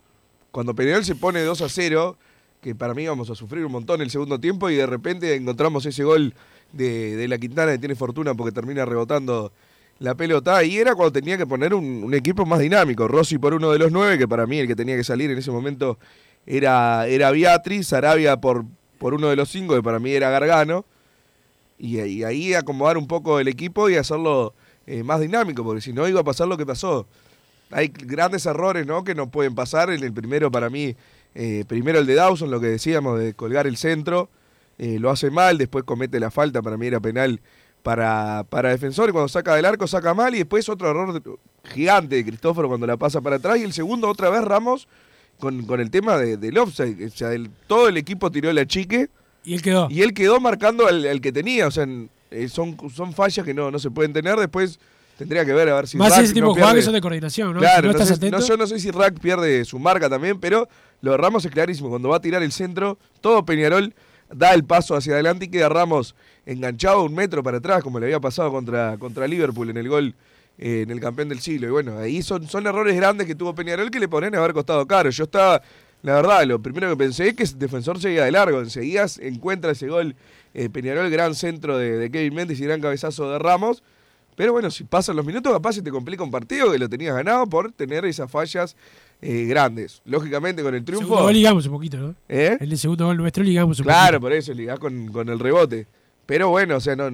cuando Peñarol se pone 2 a 0, que para mí íbamos a sufrir un montón el segundo tiempo y de repente encontramos ese gol de, de la Quintana que tiene fortuna porque termina rebotando la pelota y era cuando tenía que poner un equipo más dinámico. Rossi por uno de los nueve, que para mí el que tenía que salir en ese momento era, era Beatriz, Sarabia por, por uno de los cinco, que para mí era Gargano. Y, y ahí acomodar un poco el equipo y hacerlo eh, más dinámico, porque si no iba a pasar lo que pasó. Hay grandes errores ¿no? que no pueden pasar. En el primero, para mí, eh, primero el de Dawson, lo que decíamos de colgar el centro, eh, lo hace mal, después comete la falta, para mí era penal para, para defensor, y cuando saca del arco saca mal, y después otro error gigante de Cristóforo cuando la pasa para atrás, y el segundo otra vez Ramos con, con el tema de- del offside. O sea, el- todo el equipo tiró la chique. Y él quedó. Y él quedó marcando al, al que tenía. O sea, en- eh, son, son fallas que no, no se pueden tener. Después tendría que ver a ver si Más Rack ese tipo no de que pierde- son de coordinación, ¿no? Claro, Si no no estás sé- no, yo no sé si Rack pierde su marca también, pero lo de Ramos es clarísimo. Cuando va a tirar el centro, todo Peñarol da el paso hacia adelante y queda Ramos enganchado un metro para atrás, como le había pasado contra, contra Liverpool en el gol eh, en el campeón del siglo. Y bueno, ahí son, son errores grandes que tuvo Peñarol que le ponen a haber costado caro. Yo estaba, la verdad, lo primero que pensé es que el defensor seguía de largo. Enseguida encuentra ese gol eh, Peñarol, gran centro de, de Kevin Méndez y gran cabezazo de Ramos. Pero bueno, si pasan los minutos, capaz se te complica un partido que lo tenías ganado por tener esas fallas eh, grandes. Lógicamente, con el Segundo triunfo. gol ligamos un poquito, ¿no? ¿Eh? El de segundo gol nuestro ligamos un Claro, poquito. por eso ligás con, con el rebote. Pero bueno, o sea, no,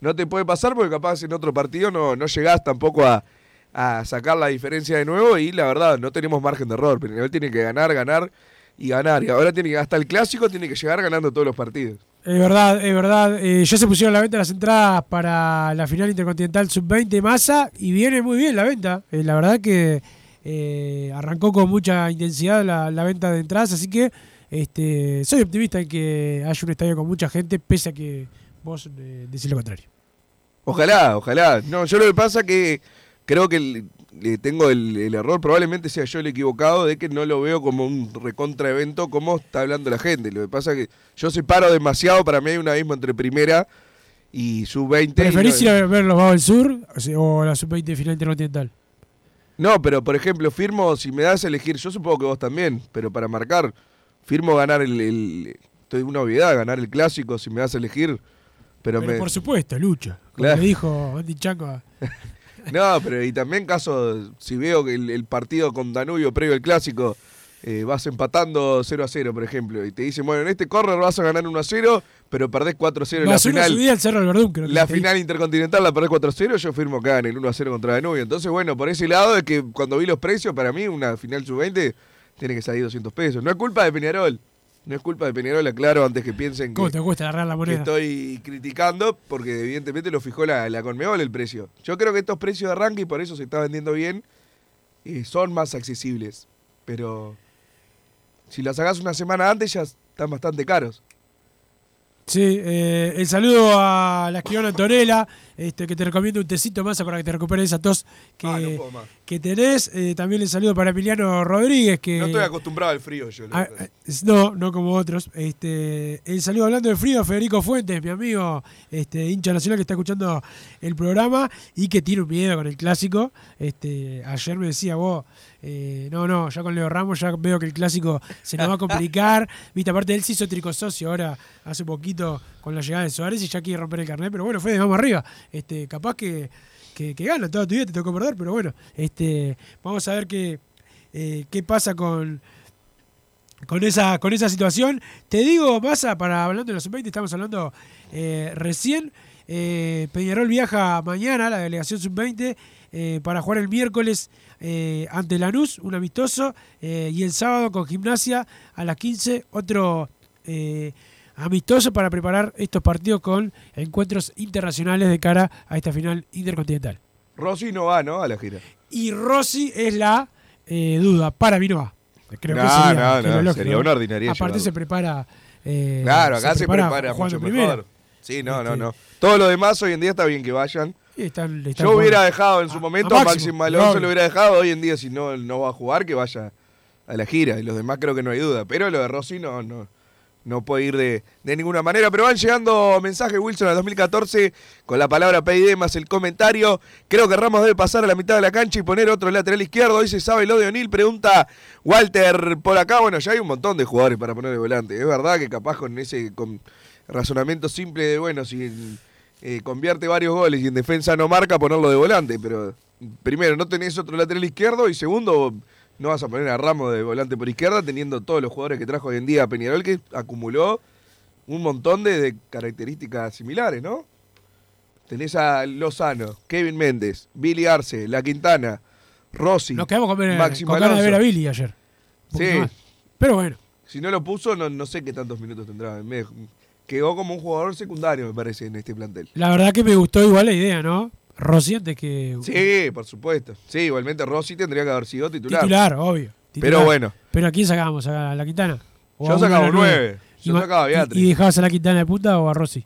no te puede pasar porque capaz en otro partido no, no llegás tampoco a, a sacar la diferencia de nuevo y la verdad, no tenemos margen de error. Peñarol tiene que ganar, ganar y ganar. Y ahora tiene que, hasta el clásico, tiene que llegar ganando todos los partidos. Es verdad, es verdad. Eh, ya se pusieron la venta las entradas para la final intercontinental sub-20 masa y viene muy bien la venta. Eh, la verdad que eh, arrancó con mucha intensidad la, la venta de entradas, así que este, soy optimista en que haya un estadio con mucha gente, pese a que vos eh, decís lo contrario. Ojalá, ojalá. No, yo lo que pasa que creo que le tengo el, el error, probablemente sea yo el equivocado, de que no lo veo como un recontra evento como está hablando la gente. Lo que pasa que yo separo demasiado, para mí hay un abismo entre primera y sub-20. y ¿Preferís no- ir a ver los Vagos del Sur o la sub-20 final intercontinental? No, pero por ejemplo, firmo, si me das a elegir, yo supongo que vos también, pero para marcar, firmo ganar el, el estoy una obviedad, ganar el clásico, si me das a elegir. Pero, Pero me, por supuesto, lucha. Como Claro. le dijo Andy Chanco a- <laughs> No, pero y también caso, si veo que el, el partido con Danubio previo al clásico, eh, vas empatando 0 a 0, por ejemplo, y te dicen, bueno, en este corner vas a ganar 1 a 0, pero perdés 4 a 0 en la final. al Cerro Verdún, creo La final intercontinental la perdés 4 a 0, yo firmo acá en el 1 a 0 contra Danubio. Entonces, bueno, por ese lado es que cuando vi los precios, para mí una final sub-20 tiene que salir 200 pesos. No es culpa de Peñarol. No es culpa de Peñarol, aclaro, antes que piensen ¿Cómo que, te cuesta agarrar la que moneda? estoy criticando, porque evidentemente lo fijó la, la Conmebol el precio. Yo creo que estos precios de arranque, y por eso se está vendiendo bien, eh, son más accesibles. Pero si las sacás una semana antes ya están bastante caros. Sí, eh, el saludo a la escribana Antonella, este, que te recomiendo un tecito más para que te recuperes esa tos que, Ah, no que tenés. Eh, también el saludo para Emiliano Rodríguez, que... No estoy acostumbrado al frío yo. Ah, eh, no, no como otros. Este, el saludo hablando de frío a Federico Fuentes, mi amigo este, hincha nacional que está escuchando el programa y que tiene un miedo con el clásico. Este, ayer me decía vos, eh, no, no, ya con Leo Ramos ya veo que el clásico se nos va a <laughs> complicar. Viste, aparte él se hizo tricosocio ahora hace poquito con la llegada de Suárez y ya quiere romper el carnet, pero bueno, Fede, vamos arriba. Este, capaz que, que, que gana toda tu vida, te tocó perder, pero bueno, este, vamos a ver qué, eh, qué pasa con, con esa, con esa situación. Te digo, Massa, para hablando de los sub-20, estamos hablando eh, recién. eh, Peñarol viaja mañana, la delegación sub-20, eh, para jugar el miércoles ante Lanús, un amistoso, y el sábado con gimnasia a las 15, otro amistoso para preparar estos partidos con encuentros internacionales de cara a esta final intercontinental. Rossi no va, ¿no? A la gira. Y Rossi es la eh, duda, para mí no va. Creo que No, sería, no, que no, sería una ordinaria Aparte llevarlo. se prepara. eh, Claro, acá se prepara, jugando mucho primera. mejor. Sí, no, no, Este, no. Todo lo demás hoy en día está bien que vayan. están- están Yo hubiera dejado en su A- momento a Máximo, Alonso, lo hubiera dejado. Hoy en día, si no, no va a jugar, que vaya a la gira. Y los demás creo que no hay duda. Pero lo de Rossi no, no, no puede ir de, de ninguna manera. Pero van llegando mensajes, Wilson, al 2014 con la palabra PID más el comentario. Creo que Ramos debe pasar a la mitad de la cancha y poner otro lateral izquierdo. Se sabe lo de O'Neill. Pregunta Walter por acá. Bueno, ya hay un montón de jugadores para poner de volante. Es verdad que capaz con ese con razonamiento simple de, bueno, si eh, convierte varios goles y en defensa no marca, ponerlo de volante. Pero primero, no tenés otro lateral izquierdo y segundo, no vas a poner a Ramos de volante por izquierda teniendo todos los jugadores que trajo hoy en día Peñarol que acumuló un montón de, de características similares, ¿no? Tenés a Lozano, Kevin Méndez, Billy Arce, La Quintana, Rossi, Nos quedamos con, Máximo con ganas de ver a. Billy ayer. Sí. más. Pero bueno. Si no lo puso, no, no sé qué tantos minutos tendrá. Me- quedó como un jugador secundario, me parece, en este plantel. La verdad que me gustó igual la idea, ¿no? Rossi antes que Sí, por supuesto. Sí, igualmente Rossi tendría que haber sido titular. titular, obvio. Pero Pero bueno. ¿Pero a quién sacábamos? ¿A la Quintana? ¿O Yo sacaba nueve. Yo ¿Y ma- sacaba a Beatriz. ¿Y dejabas a la Quintana de puta o a Rossi?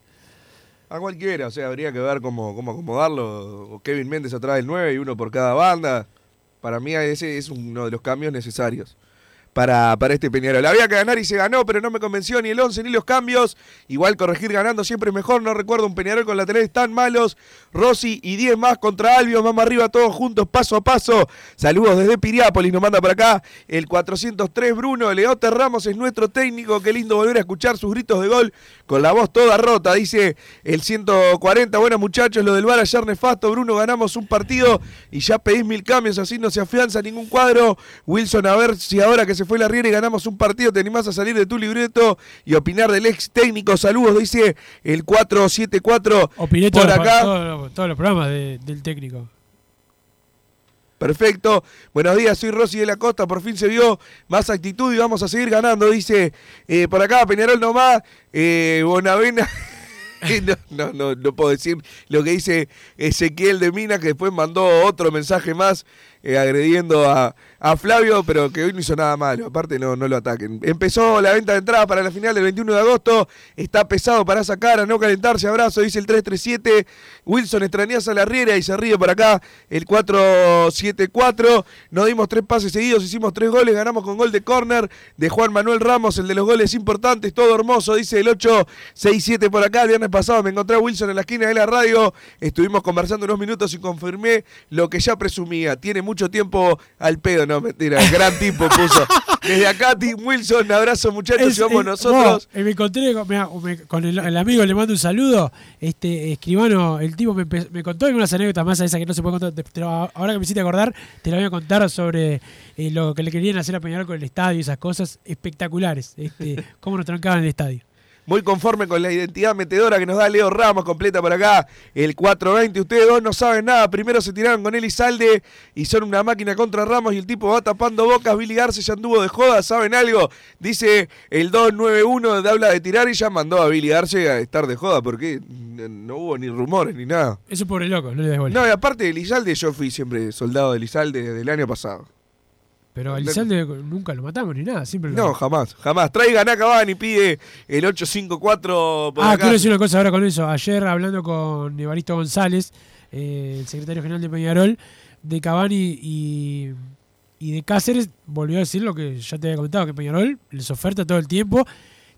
A cualquiera, o sea, habría que ver cómo, cómo acomodarlo. O Kevin Méndez atrás del 9 y uno por cada banda. Para mí ese es uno de los cambios necesarios para, para este Peñarol. Había que ganar y se ganó, pero no me convenció ni el 11 ni los cambios. Igual corregir ganando siempre es mejor. No recuerdo un Peñarol con laterales tan malos. Rossi y 10 más contra Albion. Vamos arriba todos juntos, paso a paso. Saludos desde Piriápolis, nos manda por acá el 403 Bruno. Leote Ramos es nuestro técnico. Qué lindo volver a escuchar sus gritos de gol con la voz toda rota. Dice el 140. Bueno, muchachos, lo del bar ayer nefasto. Bruno, ganamos un partido y ya pedís mil cambios. Así no se afianza ningún cuadro. Wilson, a ver si ahora que se fue la Riera y ganamos un partido, te animás a salir de tu libreto y opinar del ex técnico. Saludos, dice el 474 Opiné por acá. todos los- programas de- del técnico. Perfecto. Buenos días, soy Rosy de la Costa. Por fin se vio más actitud y vamos a seguir ganando. Dice eh, por acá Peñarol nomás. Eh, Bonavena. <laughs> <laughs> no, no, no, no puedo decir lo que dice Ezequiel de Mina, que después mandó otro mensaje más eh, agrediendo a, a Flavio, pero que hoy no hizo nada malo. Aparte, no, no lo ataquen. Empezó la venta de entradas para la final del 21 de agosto. Está pesado para sacar, a no calentarse. Abrazo, dice el 337. Wilson extrañas a la Riera y se ríe por acá el 474. Nos dimos tres pases seguidos, hicimos tres goles, ganamos con gol de córner de Juan Manuel Ramos, el de los goles importantes, todo hermoso, dice el 867 por acá. Viernes pasado me encontré a Wilson en la esquina de la radio. Estuvimos conversando unos minutos y confirmé lo que ya presumía. Tiene mucho tiempo al pedo, no, mentira. Gran tipo puso. Desde acá, Tim Wilson, abrazo muchachos, vamos es- nosotros. eh, me encontré con, mirá, me- con el, el amigo, le mando un saludo. Este escribano, el tipo me, me contó algunas anécdotas más a esa que no se puede contar. te- te ahora que me hiciste acordar, te la voy a contar sobre eh, lo que le querían hacer a Peñarol con el estadio y esas cosas espectaculares. Este, <laughs> cómo nos trancaban el estadio. Muy conforme con la identidad metedora que nos da Leo Ramos, completa por acá el 420. Ustedes dos no saben nada. Primero se tiraron con él y Salde y son una máquina contra Ramos y el tipo va tapando bocas. Billy Garce ya anduvo de joda, ¿saben algo? Dice el 291 de habla de tirar y ya mandó a Billy Garce a estar de joda porque no hubo ni rumores ni nada. Es un pobre loco, no le des bola. No, y aparte de Elizalde, yo fui siempre soldado de Elizalde desde el año pasado. Pero a Elizalde nunca lo matamos ni nada, siempre lo No, jamás, jamás. Traigan a Cavani, pide el 854 por Ah, acá. quiero decir una cosa ahora con eso. Ayer hablando con Evaristo González, eh, el secretario general de Peñarol, de Cavani y, y de Cáceres, volvió a decir lo que ya te había comentado, que Peñarol les oferta todo el tiempo.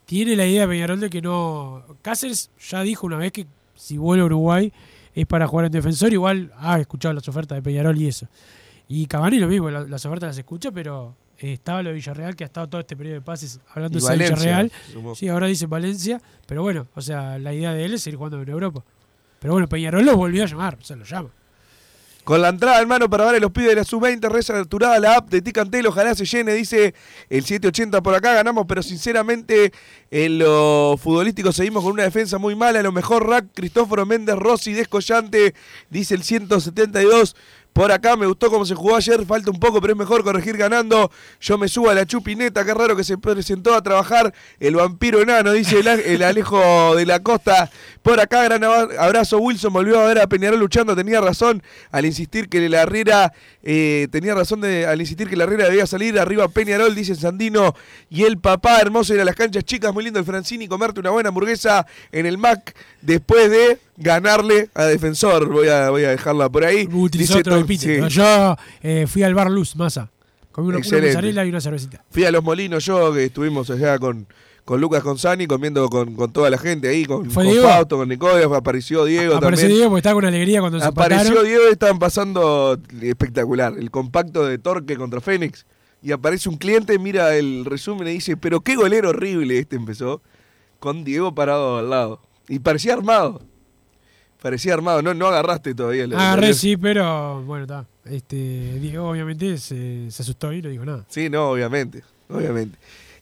Tiene la idea de Peñarol de que no... Cáceres ya dijo una vez que si vuelve a Uruguay es para jugar en defensor, igual ha escuchado las ofertas de Peñarol y eso. Y Cavani lo mismo, la- las ofertas las escucha, pero eh, estaba lo de Villarreal, que ha estado todo este periodo de pases hablando de Villarreal. Sí, ahora dice Valencia, pero bueno, o sea, la idea de él es seguir jugando en Europa. Pero bueno, Peñarol los volvió a llamar, o sea, lo llama. Con la entrada en mano para darle los pibes de la sub-20, reaperturada la app de Ticantel, ojalá se llene, dice el 780 por acá, ganamos, pero sinceramente en lo futbolístico seguimos con una defensa muy mala, lo mejor rack, Cristóforo Méndez Rossi, descollante, dice el 172. Por acá me gustó cómo se jugó ayer, falta un poco, pero es mejor corregir ganando. Yo me subo a la chupineta, qué raro que se presentó a trabajar el vampiro enano, dice el, Alejo de la Costa. Por acá, gran abrazo. Wilson volvió a ver a Peñarol luchando, tenía razón al insistir que la Herrera, eh, tenía razón de, al insistir que la Herrera debía salir. Arriba Peñarol, dice Sandino. Y el papá, hermoso ir a las canchas chicas, muy lindo el Francini, comerte una buena hamburguesa en el Mac después de ganarle a Defensor. Voy a, voy a dejarla por ahí. Utilizó Dice otro epíteto. sí. Yo eh, fui al bar Luz, masa. Comí una, una mozzarella y una cervecita. Fui a Los Molinos yo, que estuvimos allá con, con Lucas Consani, comiendo con, con toda la gente ahí, con, ¿Fue con Diego? Fausto, con Nicodemo, apareció Diego Apareció también. Diego porque estaba con alegría cuando se Apareció empataron. Diego y estaban pasando espectacular. El compacto de Torque contra Fénix. Y aparece un cliente, mira el resumen y dice, pero qué golero horrible este empezó. Con Diego parado al lado. Y parecía armado. Parecía armado. No, no agarraste todavía. lo- Agarré, sí, pero bueno, está. Este, Diego obviamente se, se asustó y no dijo nada. Sí, no, obviamente. Obviamente.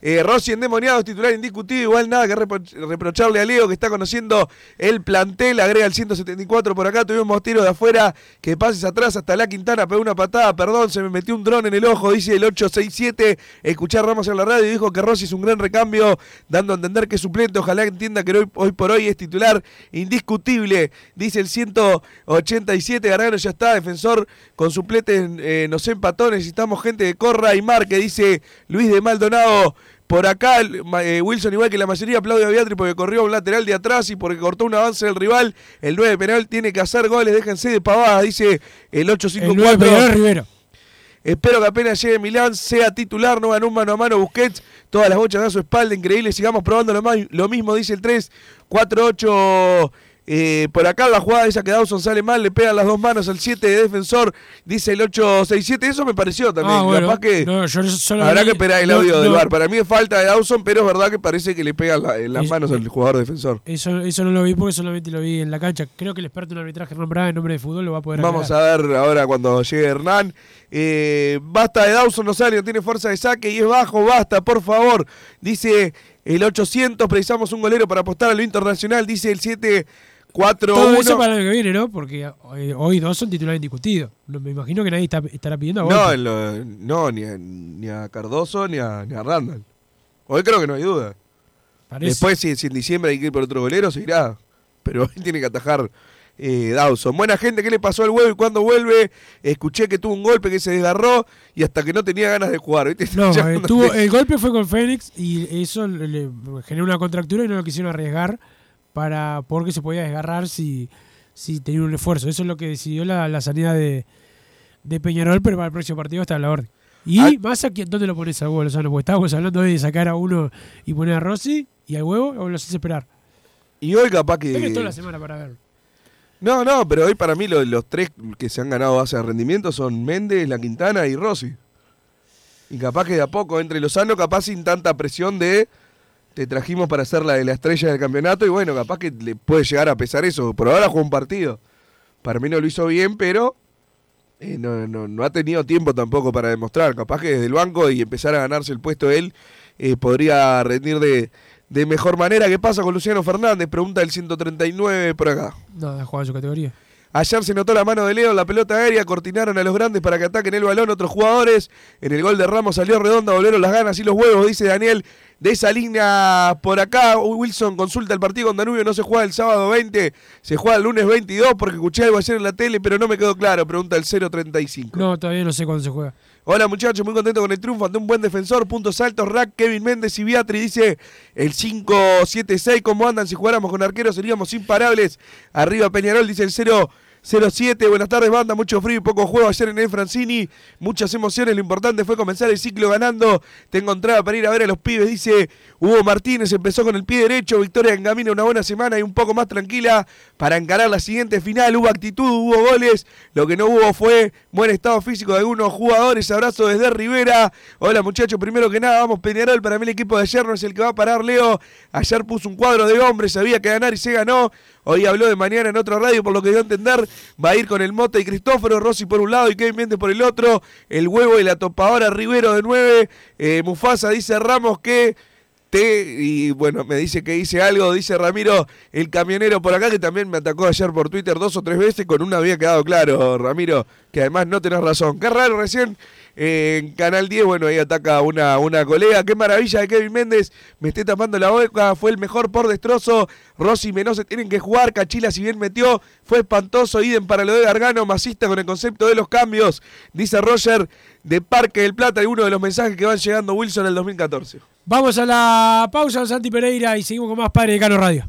Eh, Rossi endemoniado titular indiscutido, igual nada que repro- reprocharle a Leo que está conociendo el plantel, agrega el 174 por acá, tuvimos tiro de afuera, que pases atrás hasta la Quintana, pegó una patada, perdón, se me metió un dron en el ojo, dice el 867, escuchar Ramos en la radio dijo que Rossi es un gran recambio, dando a entender que suplente, ojalá entienda que hoy, hoy por hoy es titular indiscutible, dice el 187, Gargano ya está, defensor con suplentes, eh, nos empató, necesitamos gente de corra y marque, dice Luis de Maldonado. Por acá, eh, Wilson, igual que la mayoría, aplaude a Beatriz porque corrió un lateral de atrás y porque cortó un avance del rival. El 9 penal tiene que hacer goles, déjense de pavadas, dice el El 9 854. Peñarol Rivero. Espero que apenas llegue Milán, sea titular, no ganó un mano a mano Busquets. Todas las bochas a su espalda, increíble. Sigamos probando lo, más- lo mismo, dice el 3, 4, 8. Eh, por acá la jugada esa que Dawson sale mal, le pegan las dos manos al 7 de defensor, dice el 867. Eso me pareció también. Ah, bueno. Capaz que No, yo solo habrá vi- que esperar el no, audio del bar. Para mí es falta de Dawson, pero es verdad que parece que le pegan la- las manos al jugador defensor. Eso, eso no lo vi porque solamente lo vi en la cancha. Creo que el experto en arbitraje nombrado en nombre de fútbol lo va a poder Vamos aclarar. a ver ahora cuando llegue Hernán. Eh, basta de Dawson Rosario, tiene fuerza de saque y es bajo, basta, por favor. Dice el 800, precisamos un golero para apostar a lo internacional, dice el 741. Todo eso para el año que viene, ¿no? Porque eh, hoy dos son titulares indiscutidos. No, me imagino que nadie está- estará pidiendo a No, Volpi. en lo- no ni, a, ni a Cardoso ni a, ni a Randall. Hoy creo que no hay duda. Parece. Después, si, si en diciembre hay que ir por otro golero, se irá. Pero <laughs> hoy tiene que atajar eh, Dawson. Buena gente, ¿qué le pasó al huevo y cuando vuelve? Escuché que tuvo un golpe que se desgarró y hasta que no tenía ganas de jugar. ¿viste? No, <laughs> eh, tuvo- el golpe fue con Fénix y eso le, le generó una contractura y no lo quisieron arriesgar para porque se podía desgarrar si, si tenía un esfuerzo. Eso es lo que decidió la, la sanidad de, de Peñarol, pero para el próximo partido está a la orden. Y Ah. más aquí, ¿dónde lo pones al huevo, Lozano? Porque estábamos hablando hoy de sacar a uno y poner a Rossi y al huevo, o lo haces esperar. Y hoy capaz que... Toda la semana para verlo. No, no, pero hoy para mí lo- los tres que se han ganado base de rendimiento son Méndez, La Quintana y Rossi. Y capaz que de a poco entre Lozano, capaz sin tanta presión de te trajimos para ser la de la estrella del campeonato y bueno, capaz que le puede llegar a pesar eso. Por ahora jugó un partido. Para mí no lo hizo bien, pero eh, no, no, no ha tenido tiempo tampoco para demostrar. Capaz que desde el banco y empezar a ganarse el puesto él eh, podría rendir de, de mejor manera. ¿Qué pasa con Luciano Fernández? Pregunta el 139 por acá. Nada, juega en su categoría. Ayer se notó la mano de Leo en la pelota aérea, cortinaron a los grandes para que ataquen el balón otros jugadores. En el gol de Ramos salió redonda, volvieron las ganas y los huevos, dice Daniel. De esa línea por acá, Wilson consulta el partido con Danubio, no se juega el sábado 20, se juega el lunes 22 porque escuché algo ayer en la tele, pero no me quedó claro, pregunta el 035. No, todavía no sé cuándo se juega. Hola muchachos, muy contento con el triunfo ante un buen defensor. Puntos altos, Rack, Kevin Méndez y Beatri. Dice el 5-7-6. ¿Cómo andan? Si jugáramos con arqueros seríamos imparables. Arriba Peñarol, dice el 0. 07, buenas tardes banda, mucho frío y poco juego ayer en el Francini, muchas emociones, lo importante fue comenzar el ciclo ganando, tengo entrada para ir a ver a los pibes, dice Hugo Martínez, empezó con el pie derecho, victoria en camino, una buena semana y un poco más tranquila para encarar la siguiente final, hubo actitud, hubo goles, lo que no hubo fue buen estado físico de algunos jugadores, abrazo desde Rivera, hola muchachos, primero que nada, vamos Peñarol, para mí el equipo de ayer no es el que va a parar Leo, ayer puso un cuadro de hombres, sabía que ganar y se ganó, Hoy habló de mañana en otra radio, por lo que dio a entender, va a ir con el Mota y Cristóforo, Rossi por un lado y Kevin Méndez por el otro, el huevo y la topadora Rivero de 9, eh, Mufasa dice Ramos que y bueno, me dice que hice algo, dice Ramiro, el camionero por acá, que también me atacó ayer por Twitter dos o tres veces, con una había quedado claro, Ramiro, que además no tenés razón. Qué raro recién eh, en Canal 10, bueno, ahí ataca una, una colega. Qué maravilla de Kevin Méndez, me esté tapando la boca, fue el mejor por destrozo. Rossi y Menose tienen que jugar, Cachila si bien metió, fue espantoso, idem para lo de Gargano, masista con el concepto de los cambios, dice Roger de Parque del Plata, y uno de los mensajes que van llegando Wilson en el 2014. Vamos a la pausa, Santi Pereira, y seguimos con más Padre de Cano Radio.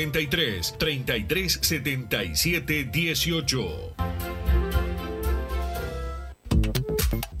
093 33 77 18.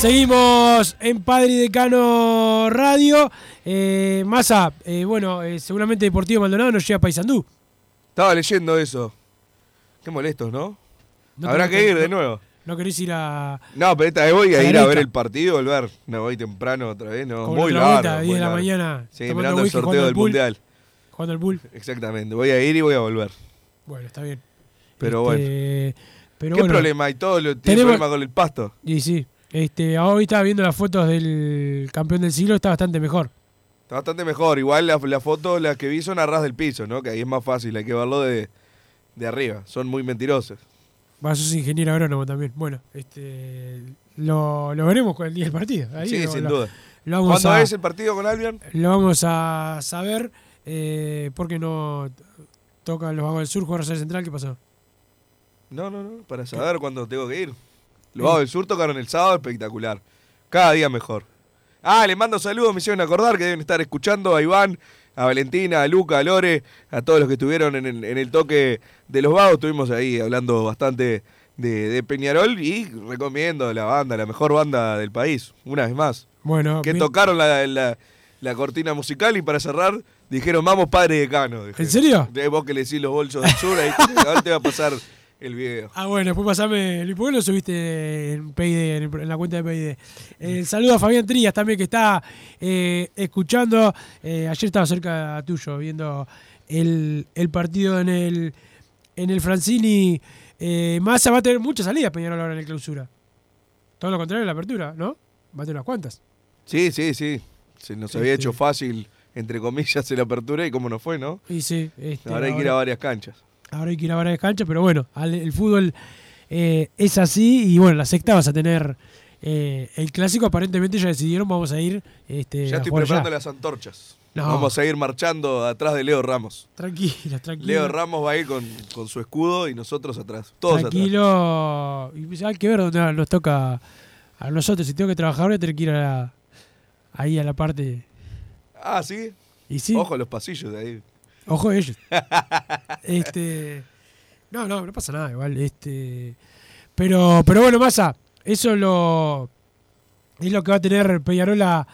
Seguimos en Padre y Decano Radio. Eh, Massa, eh, bueno, eh, seguramente Deportivo Maldonado nos llega a Paysandú. Estaba leyendo eso. Qué molestos, ¿no? No Habrá que ir no- de nuevo. ¿No querés ir a. No, pero esta vez voy a ir a ver el partido y volver. No, voy temprano otra vez, no. Con muy largo. vuelta, 10 muy de la mañana, Sí, mirando el sorteo del mundial. Jugando al bull? Exactamente. Voy a ir y voy a volver. Bueno, está bien. Pero bueno. Este, Pero ¿Qué bueno, problema hay? Todo lo, tiene tenemos- problema con el pasto. Y sí. Este, hoy estaba viendo las fotos del campeón del siglo, está bastante mejor. Está bastante mejor. Igual la, la foto, las que vi son a ras del piso, ¿no? Que ahí es más fácil, hay que verlo de, de arriba. Son muy mentirosas. Va, sos ingeniero agrónomo también. Bueno, este, lo, lo veremos con el día del partido. Ahí sí, lo- sin lo- duda. ¿Cuándo a, es el partido con Albion? lo vamos a saber eh, porque no tocan los Vagos del Sur, jugar Rosario Central. ¿Qué pasó? No, no, no. Para saber cuándo tengo que ir. Los Vagos del Sur tocaron el sábado, espectacular. Cada día mejor. Ah, les mando saludos, me hicieron acordar que deben estar escuchando a Iván, a Valentina, a Luca, a Lore, a todos los que estuvieron en el, en el toque de los Vagos. Estuvimos ahí hablando bastante de, de Peñarol y recomiendo la banda, la mejor banda del país, una vez más. Bueno, que tocaron la, la- la cortina musical y para cerrar dijeron, vamos padre decano. Dije. ¿En serio? De vos que le decís los bolsos del sur, ahí ahora te va a pasar el video. Ah, bueno, después pasame. ¿Por qué lo subiste en PID, en, en la cuenta de PID? El saludo a Fabián Trías también, que está eh, escuchando. Eh, ayer estaba cerca tuyo viendo el, el partido en el, en el Francini. Eh, Massa va a tener muchas salidas Peñarol ahora en el clausura. Todo lo contrario en la apertura, ¿no? Va a tener unas cuantas. Sí, sí, sí. Se nos había Este- hecho fácil, entre comillas, la apertura y cómo no fue, ¿no? Y sí, este, ahora hay que ir a varias canchas. Ahora hay que ir a varias canchas, pero bueno, el fútbol eh, es así y bueno, la sexta vas a tener eh, el clásico, aparentemente ya decidieron, vamos a ir este, Ya a estoy preparando allá. las antorchas. No. Vamos a ir marchando atrás de Leo Ramos. Tranquilo, tranquilo. Leo Ramos va a ir con, con su escudo y nosotros atrás. Todos atrás. Tranquilo. Pues, hay que ver dónde nos toca a nosotros. Si tengo que trabajar, voy a tener que ir a la- ahí a la parte. Ah, ¿sí? Y sí. Ojo los pasillos de ahí. Ojo ellos. <laughs> este. No, no, no pasa nada, igual. Este. Pero, pero bueno, Massa, eso lo. Es lo que va a tener Peñarol a,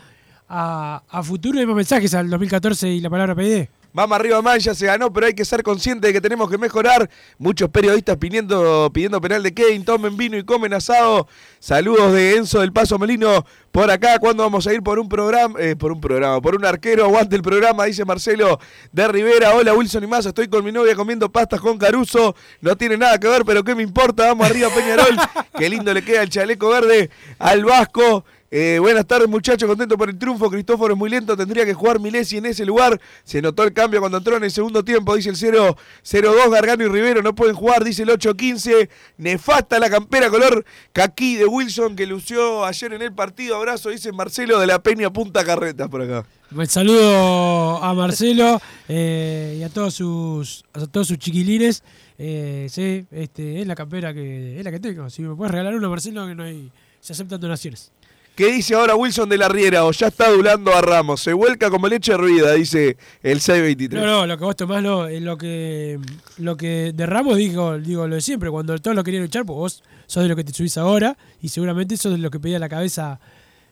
a, futuro. Hay más mensajes al 2014 y la palabra PID. Vamos arriba, man, ya se ganó, pero hay que ser consciente de que tenemos que mejorar. Muchos periodistas pidiendo, pidiendo penal de Kevin, tomen vino y comen asado. Saludos de Enzo del Paso Melino por acá. ¿Cuándo vamos a ir por un programa? eh, por un programa, por un arquero. Aguante el programa, dice Marcelo de Rivera. Hola Wilson y más, estoy con mi novia comiendo pastas con Caruso. No tiene nada que ver, pero ¿qué me importa? Vamos arriba, Peñarol. <laughs> Qué lindo le queda el chaleco verde al Vasco. Eh, buenas tardes muchachos, contento por el triunfo. Cristóforo es muy lento, tendría que jugar Milesi en ese lugar. Se notó el cambio cuando entró en el segundo tiempo, dice el 0 0-2. Gargano y Rivero no pueden jugar, dice el 8-15. Nefasta la campera color caquí de Wilson que lució ayer en el partido. Abrazo, dice Marcelo de la Peña Punta Carretas por acá. Un saludo a Marcelo eh, y a todos sus a todos sus chiquilines. Eh, sí, este, es la campera que es la que tengo. Si me puedes regalar una, Marcelo, que no hay se aceptan donaciones. ¿Qué dice ahora Wilson de la Riera? O ya está adulando a Ramos. Se vuelca como leche hervida, dice el 623. No, no, lo que vos tomás no, es lo que lo que de Ramos digo, digo lo de siempre, cuando todos lo querían echar, pues vos sos de lo que te subís ahora y seguramente sos de lo que pedía la cabeza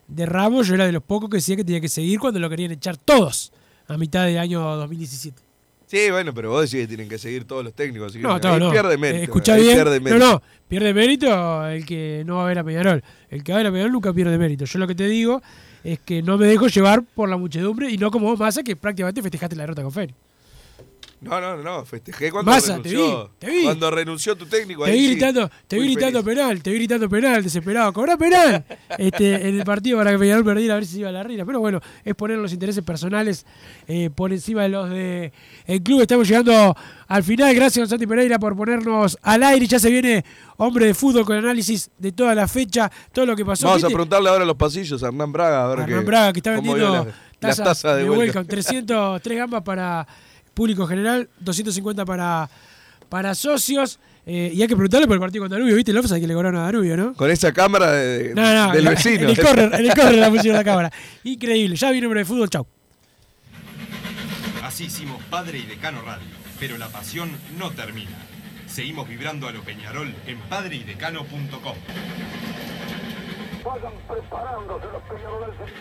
de Ramos, yo era de los pocos que decía que tenía que seguir cuando lo querían echar todos a mitad del año 2017. Sí, bueno, pero vos decís que tienen que seguir todos los técnicos. Así que No, todo no. pierde mérito. Eh, escuchá ahí bien. pierde no, mérito. no, pierde mérito el que no va a ver a Peñarol. El que va a ver a Peñarol nunca pierde mérito. Yo lo que te digo es que no me dejo llevar por la muchedumbre y no como vos, Massa, que prácticamente festejaste la derrota con Feni. No, no, no, festejé cuando Massa, te renunció. vi, te vi. Cuando renunció tu técnico. Te ahí vi sí, gritando, te vi gritando feliz. penal, te vi gritando penal, desesperado. ¡Cobra penal! Este, en el partido para que Peñarol perdiera a ver si iba a la rina. Pero bueno, es poner los intereses personales eh, por encima de los de el club. Estamos llegando al final. Gracias, Santi Pereira, por ponernos al aire. Ya se viene hombre de fútbol con análisis de toda la fecha, todo lo que pasó. Vamos a preguntarle ahora a los pasillos a Hernán Braga. A ver Hernán Braga, que está vendiendo las- tazas de, de vuelta. welcome. 303 gambas para público general, 250 para, para socios. eh, y hay que preguntarle por el partido con Danubio. ¿Viste el offside que le cobraron a Danubio, no? Con esa cámara de- No, no, del vecino. En el correr, en el correr la pusieron la cámara. Increíble. Ya viene hombre de fútbol, chau. Así hicimos Padre y Decano Radio, pero la pasión no termina. Seguimos vibrando a lo Peñarol en padreidecano.com. vayan preparándose los peñarolenses.